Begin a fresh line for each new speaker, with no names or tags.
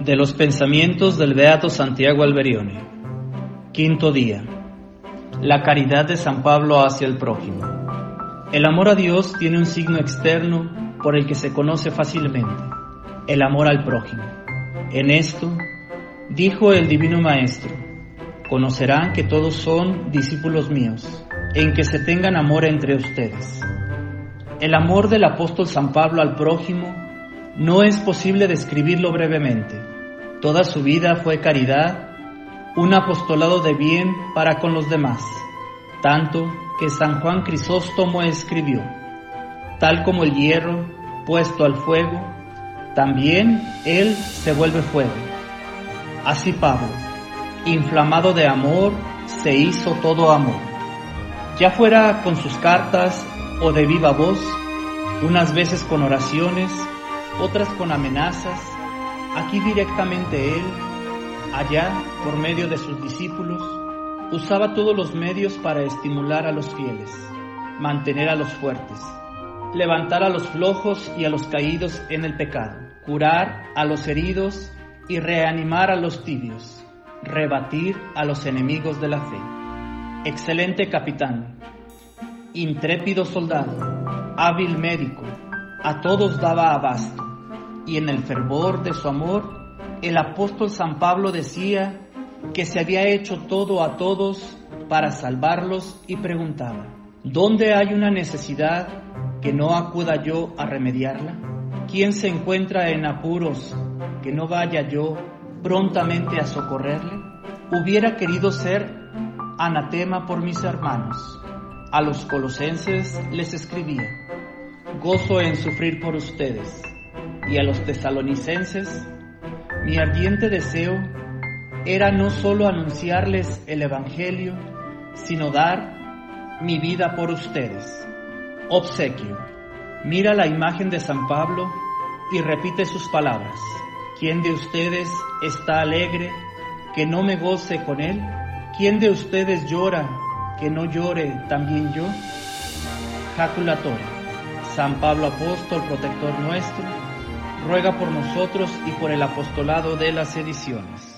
De los pensamientos del Beato Santiago Alberione. Quinto día. La caridad de San Pablo hacia el prójimo. El amor a Dios tiene un signo externo por el que se conoce fácilmente, el amor al prójimo. En esto, dijo el Divino Maestro, conocerán que todos son discípulos míos, en que se tengan amor entre ustedes. El amor del apóstol San Pablo al prójimo no es posible describirlo brevemente. Toda su vida fue caridad, un apostolado de bien para con los demás, tanto que San Juan Crisóstomo escribió, tal como el hierro puesto al fuego, también él se vuelve fuego. Así Pablo, inflamado de amor, se hizo todo amor. Ya fuera con sus cartas o de viva voz, unas veces con oraciones, otras con amenazas, aquí directamente él, allá por medio de sus discípulos, usaba todos los medios para estimular a los fieles, mantener a los fuertes, levantar a los flojos y a los caídos en el pecado, curar a los heridos y reanimar a los tibios, rebatir a los enemigos de la fe. Excelente capitán, intrépido soldado, hábil médico, a todos daba abasto, y en el fervor de su amor, el apóstol San Pablo decía que se había hecho todo a todos para salvarlos y preguntaba, ¿dónde hay una necesidad que no acuda yo a remediarla? ¿Quién se encuentra en apuros que no vaya yo prontamente a socorrerle? Hubiera querido ser anatema por mis hermanos. A los colosenses les escribía, gozo en sufrir por ustedes. Y a los tesalonicenses, mi ardiente deseo era no solo anunciarles el Evangelio, sino dar mi vida por ustedes. Obsequio. Mira la imagen de San Pablo y repite sus palabras. ¿Quién de ustedes está alegre que no me goce con él? ¿Quién de ustedes llora que no llore también yo? Jaculatorio. San Pablo Apóstol, protector nuestro, ruega por nosotros y por el apostolado de las ediciones.